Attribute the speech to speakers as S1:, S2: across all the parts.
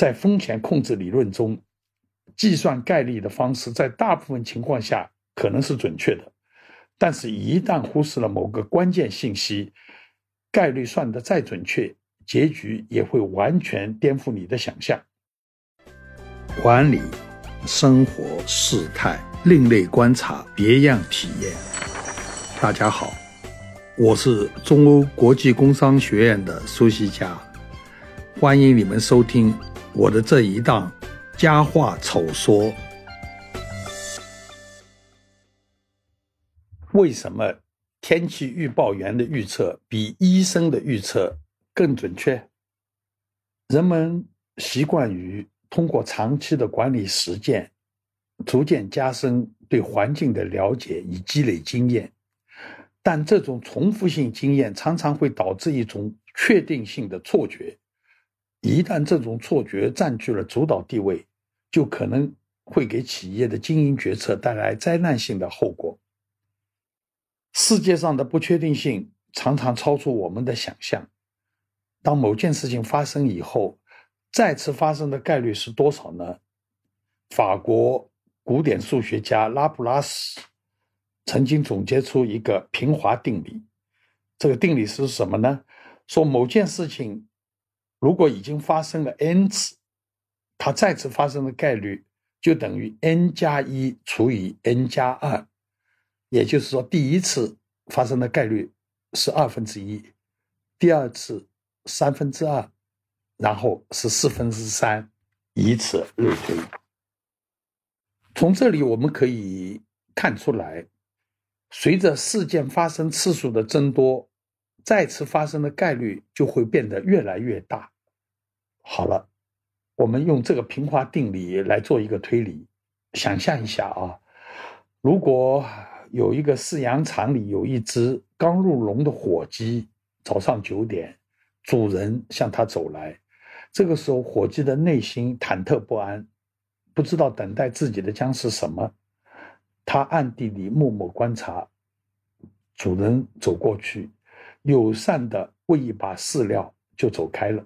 S1: 在风险控制理论中，计算概率的方式在大部分情况下可能是准确的，但是，一旦忽视了某个关键信息，概率算得再准确，结局也会完全颠覆你的想象。管理、生活、事态、另类观察、别样体验。大家好，我是中欧国际工商学院的苏西佳，欢迎你们收听。我的这一档佳话丑说，为什么天气预报员的预测比医生的预测更准确？人们习惯于通过长期的管理实践，逐渐加深对环境的了解，以积累经验。但这种重复性经验常常会导致一种确定性的错觉。一旦这种错觉占据了主导地位，就可能会给企业的经营决策带来灾难性的后果。世界上的不确定性常常超出我们的想象。当某件事情发生以后，再次发生的概率是多少呢？法国古典数学家拉普拉斯曾经总结出一个平滑定理。这个定理是什么呢？说某件事情。如果已经发生了 n 次，它再次发生的概率就等于 n 加一除以 n 加二，也就是说，第一次发生的概率是二分之一，第二次三分之二，然后是四分之三，以此类推。从这里我们可以看出来，随着事件发生次数的增多。再次发生的概率就会变得越来越大。好了，我们用这个平滑定理来做一个推理。想象一下啊，如果有一个饲养场里有一只刚入笼的火鸡，早上九点，主人向它走来，这个时候火鸡的内心忐忑不安，不知道等待自己的将是什么。它暗地里默默观察，主人走过去。友善的喂一把饲料就走开了，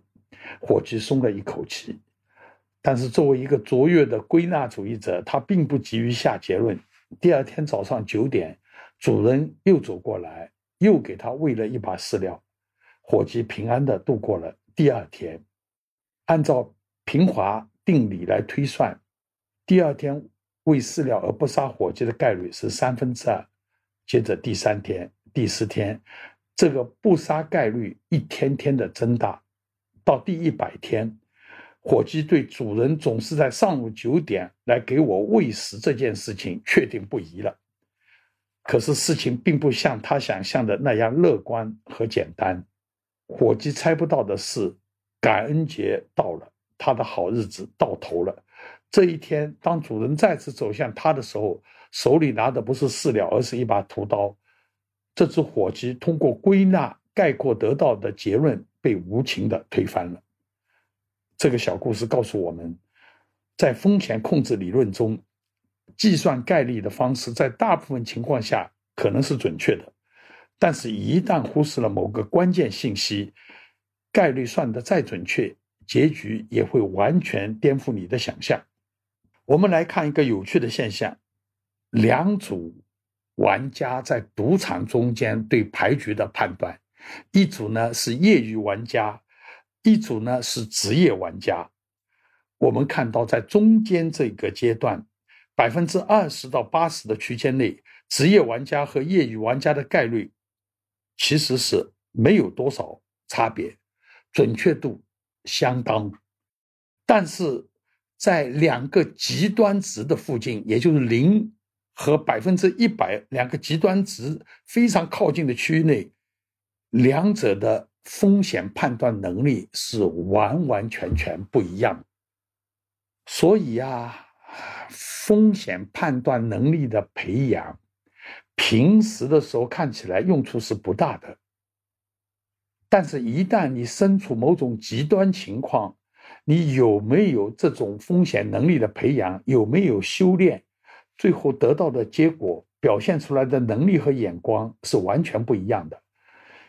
S1: 伙计松了一口气。但是作为一个卓越的归纳主义者，他并不急于下结论。第二天早上九点，主人又走过来，又给他喂了一把饲料，伙计平安的度过了第二天。按照平滑定理来推算，第二天喂饲料而不杀伙计的概率是三分之二。接着第三天、第四天。这个不杀概率一天天的增大，到第一百天，火鸡对主人总是在上午九点来给我喂食这件事情确定不疑了。可是事情并不像他想象的那样乐观和简单。火鸡猜不到的是，感恩节到了，他的好日子到头了。这一天，当主人再次走向他的时候，手里拿的不是饲料，而是一把屠刀。这只火鸡通过归纳概括得到的结论被无情的推翻了。这个小故事告诉我们，在风险控制理论中，计算概率的方式在大部分情况下可能是准确的，但是，一旦忽视了某个关键信息，概率算得再准确，结局也会完全颠覆你的想象。我们来看一个有趣的现象：两组。玩家在赌场中间对牌局的判断，一组呢是业余玩家，一组呢是职业玩家。我们看到，在中间这个阶段，百分之二十到八十的区间内，职业玩家和业余玩家的概率其实是没有多少差别，准确度相当。但是在两个极端值的附近，也就是零。和百分之一百两个极端值非常靠近的区域内，两者的风险判断能力是完完全全不一样。所以啊，风险判断能力的培养，平时的时候看起来用处是不大的，但是一旦你身处某种极端情况，你有没有这种风险能力的培养，有没有修炼？最后得到的结果表现出来的能力和眼光是完全不一样的。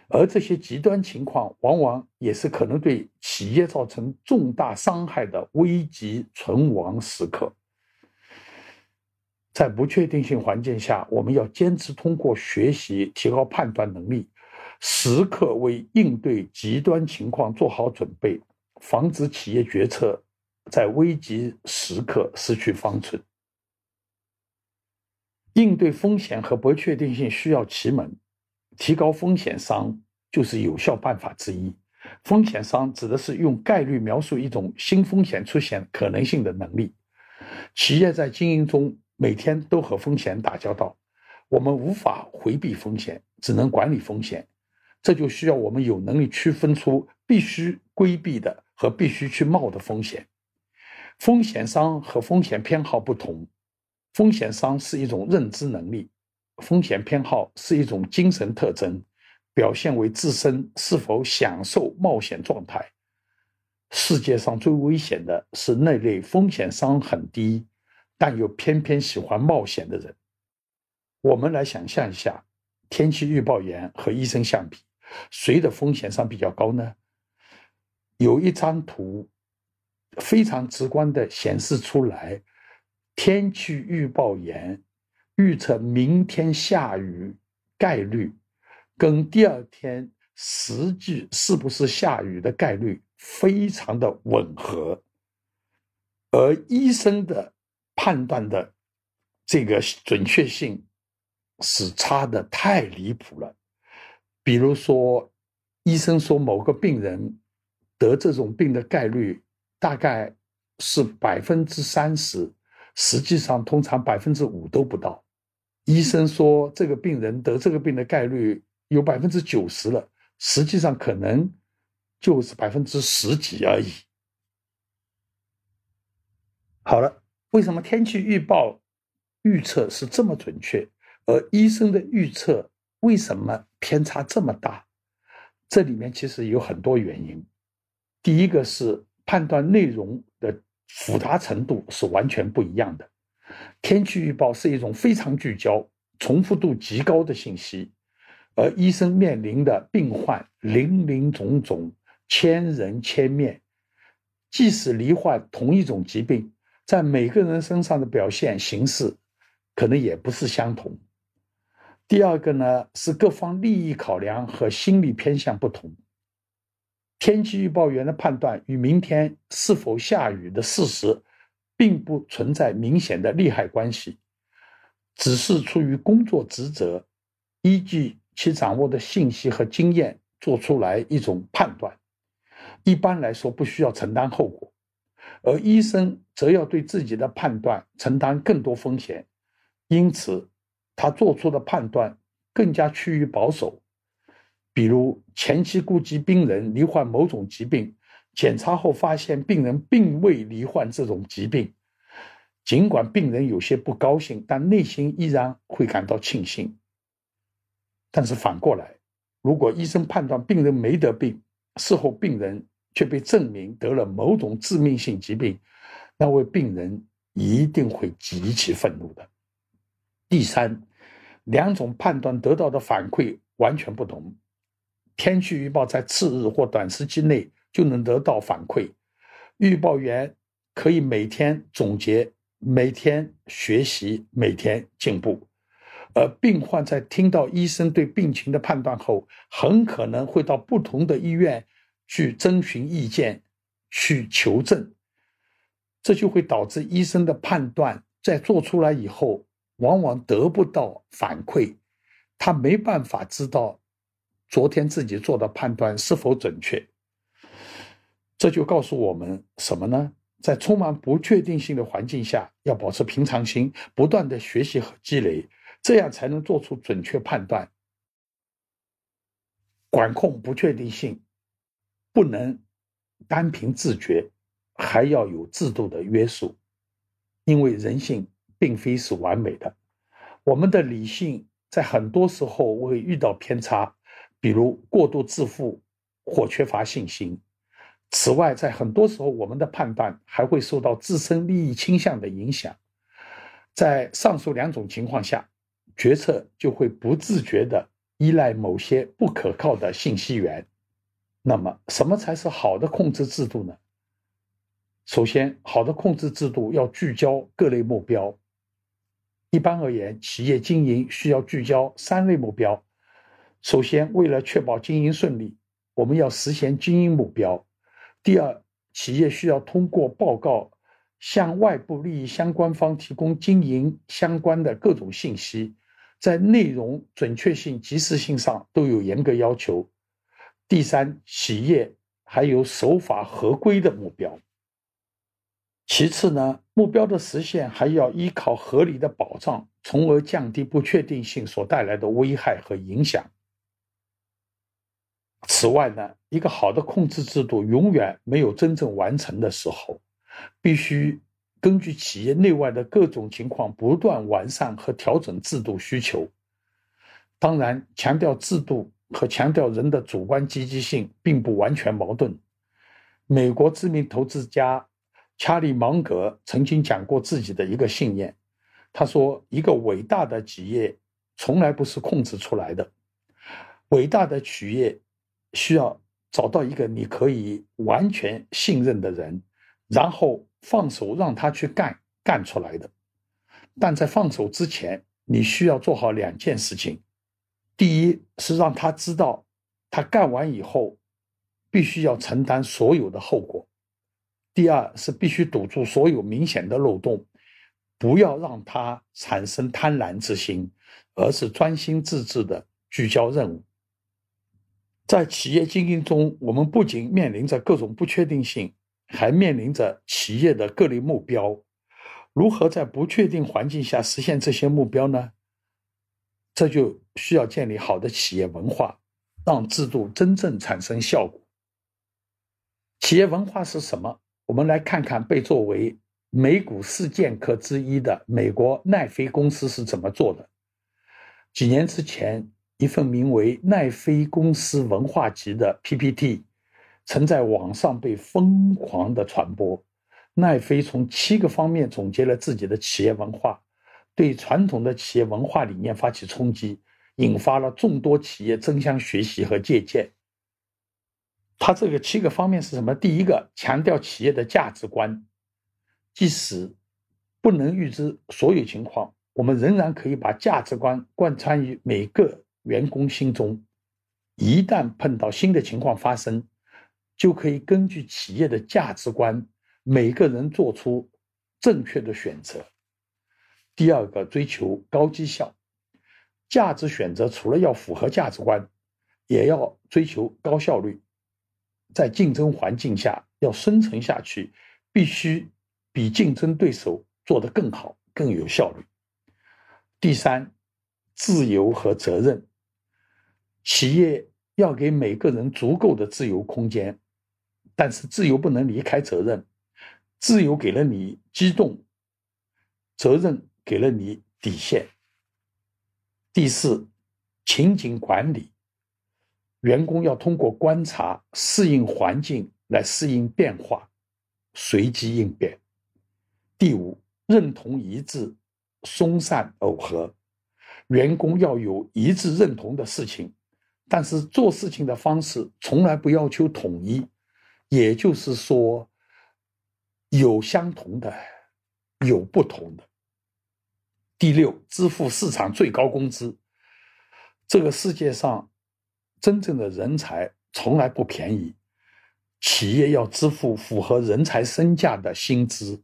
S1: 而这些极端情况往往也是可能对企业造成重大伤害的危急存亡时刻。在不确定性环境下，我们要坚持通过学习提高判断能力，时刻为应对极端情况做好准备，防止企业决策在危急时刻失去方寸。应对风险和不确定性需要齐门，提高风险商就是有效办法之一。风险商指的是用概率描述一种新风险出现可能性的能力。企业在经营中。每天都和风险打交道，我们无法回避风险，只能管理风险。这就需要我们有能力区分出必须规避的和必须去冒的风险。风险商和风险偏好不同，风险商是一种认知能力，风险偏好是一种精神特征，表现为自身是否享受冒险状态。世界上最危险的是那类风险商很低。但又偏偏喜欢冒险的人，我们来想象一下，天气预报员和医生相比，谁的风险商比较高呢？有一张图非常直观的显示出来，天气预报员预测明天下雨概率，跟第二天实际是不是下雨的概率非常的吻合，而医生的。判断的这个准确性是差的太离谱了。比如说，医生说某个病人得这种病的概率大概是百分之三十，实际上通常百分之五都不到。医生说这个病人得这个病的概率有百分之九十了，实际上可能就是百分之十几而已。好了。为什么天气预报预测是这么准确，而医生的预测为什么偏差这么大？这里面其实有很多原因。第一个是判断内容的复杂程度是完全不一样的。天气预报是一种非常聚焦、重复度极高的信息，而医生面临的病患林林总总、千人千面，即使罹患同一种疾病。在每个人身上的表现形式，可能也不是相同。第二个呢，是各方利益考量和心理偏向不同。天气预报员的判断与明天是否下雨的事实，并不存在明显的利害关系，只是出于工作职责，依据其掌握的信息和经验做出来一种判断。一般来说，不需要承担后果。而医生则要对自己的判断承担更多风险，因此他做出的判断更加趋于保守。比如前期估计病人罹患某种疾病，检查后发现病人并未罹患这种疾病，尽管病人有些不高兴，但内心依然会感到庆幸。但是反过来，如果医生判断病人没得病，事后病人。却被证明得了某种致命性疾病，那位病人一定会极其愤怒的。第三，两种判断得到的反馈完全不同。天气预报在次日或短时期内就能得到反馈，预报员可以每天总结、每天学习、每天进步，而病患在听到医生对病情的判断后，很可能会到不同的医院。去征询意见，去求证，这就会导致医生的判断在做出来以后，往往得不到反馈，他没办法知道昨天自己做的判断是否准确。这就告诉我们什么呢？在充满不确定性的环境下，要保持平常心，不断的学习和积累，这样才能做出准确判断，管控不确定性。不能单凭自觉，还要有制度的约束，因为人性并非是完美的。我们的理性在很多时候会遇到偏差，比如过度自负或缺乏信心。此外，在很多时候，我们的判断还会受到自身利益倾向的影响。在上述两种情况下，决策就会不自觉地依赖某些不可靠的信息源。那么，什么才是好的控制制度呢？首先，好的控制制度要聚焦各类目标。一般而言，企业经营需要聚焦三类目标。首先，为了确保经营顺利，我们要实现经营目标。第二，企业需要通过报告向外部利益相关方提供经营相关的各种信息，在内容准确性、及时性上都有严格要求。第三，企业还有守法合规的目标。其次呢，目标的实现还要依靠合理的保障，从而降低不确定性所带来的危害和影响。此外呢，一个好的控制制度永远没有真正完成的时候，必须根据企业内外的各种情况不断完善和调整制度需求。当然，强调制度和强调人的主观积极性并不完全矛盾。美国知名投资家。查理芒格曾经讲过自己的一个信念，他说：“一个伟大的企业从来不是控制出来的，伟大的企业需要找到一个你可以完全信任的人，然后放手让他去干，干出来的。但在放手之前，你需要做好两件事情：第一是让他知道，他干完以后必须要承担所有的后果。”第二是必须堵住所有明显的漏洞，不要让他产生贪婪之心，而是专心致志的聚焦任务。在企业经营中，我们不仅面临着各种不确定性，还面临着企业的各类目标。如何在不确定环境下实现这些目标呢？这就需要建立好的企业文化，让制度真正产生效果。企业文化是什么？我们来看看被作为美股四剑客之一的美国奈飞公司是怎么做的。几年之前，一份名为《奈飞公司文化集》的 PPT 曾在网上被疯狂的传播。奈飞从七个方面总结了自己的企业文化，对传统的企业文化理念发起冲击，引发了众多企业争相学习和借鉴。它这个七个方面是什么？第一个，强调企业的价值观，即使不能预知所有情况，我们仍然可以把价值观贯穿于每个员工心中。一旦碰到新的情况发生，就可以根据企业的价值观，每个人做出正确的选择。第二个，追求高绩效，价值选择除了要符合价值观，也要追求高效率。在竞争环境下要生存下去，必须比竞争对手做得更好、更有效率。第三，自由和责任，企业要给每个人足够的自由空间，但是自由不能离开责任。自由给了你机动，责任给了你底线。第四，情景管理。员工要通过观察、适应环境来适应变化，随机应变。第五，认同一致，松散耦合。员工要有一致认同的事情，但是做事情的方式从来不要求统一，也就是说，有相同的，有不同的。第六，支付市场最高工资。这个世界上。真正的人才从来不便宜，企业要支付符合人才身价的薪资。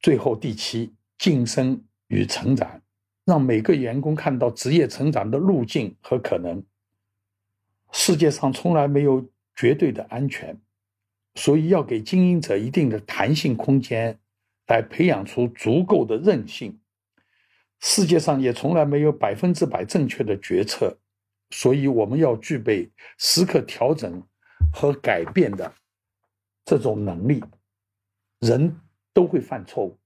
S1: 最后第七，晋升与成长，让每个员工看到职业成长的路径和可能。世界上从来没有绝对的安全，所以要给经营者一定的弹性空间，来培养出足够的韧性。世界上也从来没有百分之百正确的决策。所以，我们要具备时刻调整和改变的这种能力。人都会犯错误，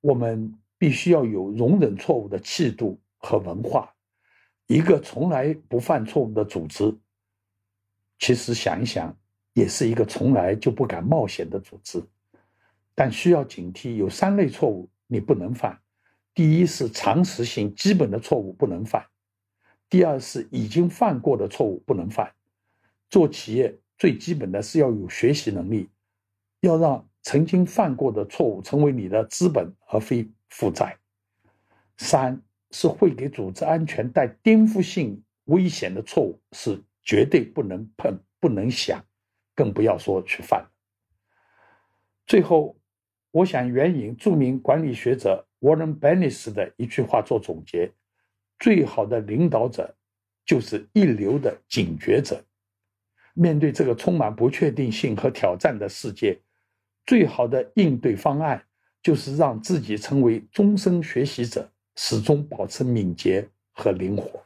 S1: 我们必须要有容忍错误的气度和文化。一个从来不犯错误的组织，其实想一想，也是一个从来就不敢冒险的组织。但需要警惕，有三类错误你不能犯：第一是常识性基本的错误不能犯。第二是已经犯过的错误不能犯。做企业最基本的是要有学习能力，要让曾经犯过的错误成为你的资本而非负债。三是会给组织安全带颠覆性危险的错误是绝对不能碰、不能想，更不要说去犯。最后，我想援引著名管理学者 Warren Bennis 的一句话做总结：最好的领导者就是一流的警觉者。面对这个充满不确定性和挑战的世界，最好的应对方案就是让自己成为终身学习者，始终保持敏捷和灵活。